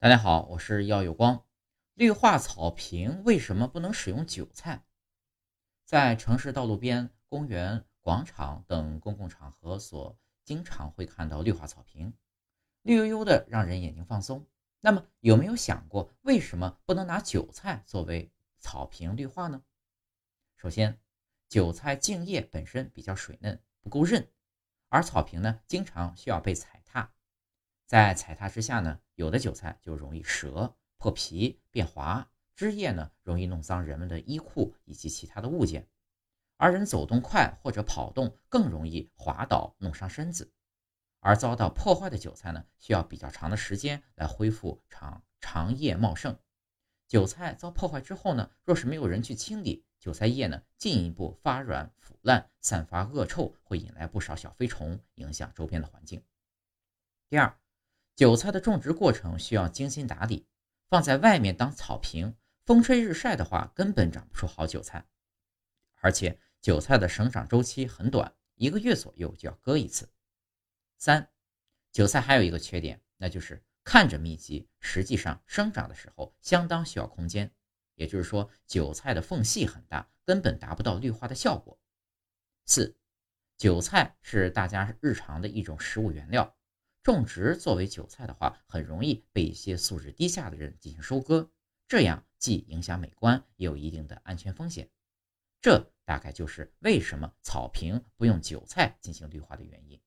大家好，我是耀有光。绿化草坪为什么不能使用韭菜？在城市道路边、公园、广场等公共场合所经常会看到绿化草坪，绿油油的，让人眼睛放松。那么，有没有想过为什么不能拿韭菜作为草坪绿化呢？首先，韭菜茎叶本身比较水嫩，不够韧，而草坪呢，经常需要被踩。在踩踏之下呢，有的韭菜就容易折、破皮、变滑，枝叶呢容易弄脏人们的衣裤以及其他的物件，而人走动快或者跑动更容易滑倒弄伤身子。而遭到破坏的韭菜呢，需要比较长的时间来恢复长长叶茂盛。韭菜遭破坏之后呢，若是没有人去清理，韭菜叶呢进一步发软腐烂，散发恶臭，会引来不少小飞虫，影响周边的环境。第二。韭菜的种植过程需要精心打理，放在外面当草坪，风吹日晒的话，根本长不出好韭菜。而且韭菜的生长周期很短，一个月左右就要割一次。三，韭菜还有一个缺点，那就是看着密集，实际上生长的时候相当需要空间，也就是说，韭菜的缝隙很大，根本达不到绿化的效果。四，韭菜是大家日常的一种食物原料。种植作为韭菜的话，很容易被一些素质低下的人进行收割，这样既影响美观，也有一定的安全风险。这大概就是为什么草坪不用韭菜进行绿化的原因。